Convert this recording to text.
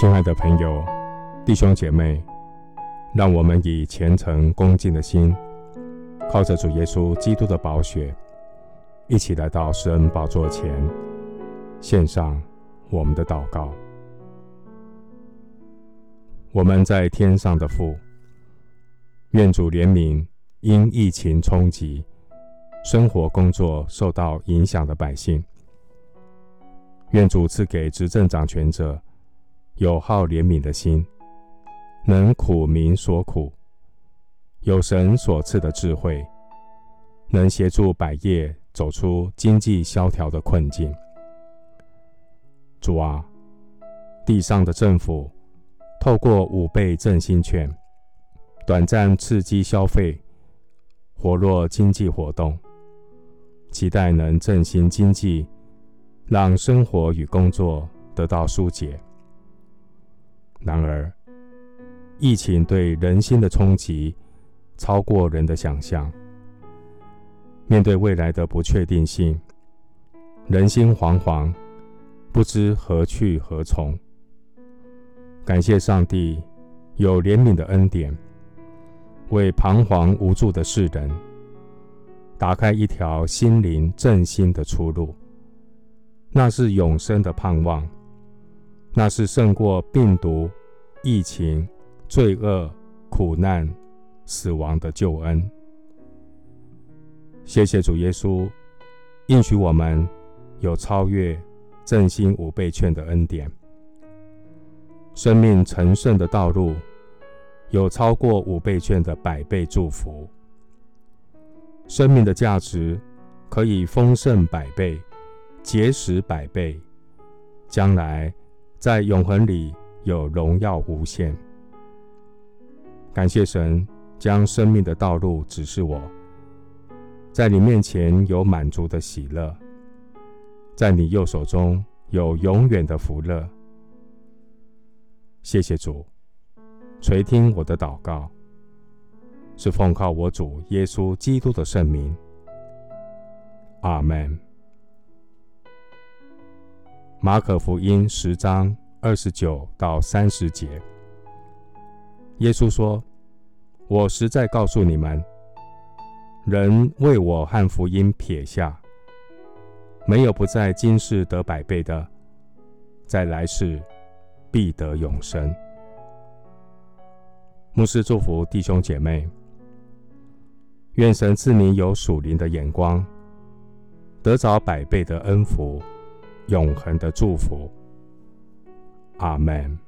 亲爱的朋友、弟兄姐妹，让我们以虔诚恭敬的心，靠着主耶稣基督的宝血，一起来到施恩宝座前，献上我们的祷告。我们在天上的父，愿主怜悯因疫情冲击，生活工作受到影响的百姓。愿主赐给执政掌权者有好怜悯的心，能苦民所苦，有神所赐的智慧，能协助百业走出经济萧条的困境。主啊，地上的政府透过五倍振兴券，短暂刺激消费，活络经济活动，期待能振兴经济。让生活与工作得到疏解。然而，疫情对人心的冲击超过人的想象。面对未来的不确定性，人心惶惶，不知何去何从。感谢上帝有怜悯的恩典，为彷徨无助的世人打开一条心灵振兴的出路。那是永生的盼望，那是胜过病毒、疫情、罪恶、苦难、死亡的救恩。谢谢主耶稣，应许我们有超越振兴五倍券的恩典，生命成圣的道路有超过五倍券的百倍祝福，生命的价值可以丰盛百倍。结实百倍，将来在永恒里有荣耀无限。感谢神将生命的道路指示我，在你面前有满足的喜乐，在你右手中有永远的福乐。谢谢主，垂听我的祷告，是奉靠我主耶稣基督的圣名。阿门。马可福音十章二十九到三十节，耶稣说：“我实在告诉你们，人为我和福音撇下，没有不在今世得百倍的，在来世必得永生。”牧师祝福弟兄姐妹，愿神赐你有属灵的眼光，得着百倍的恩福。永恒的祝福，阿门。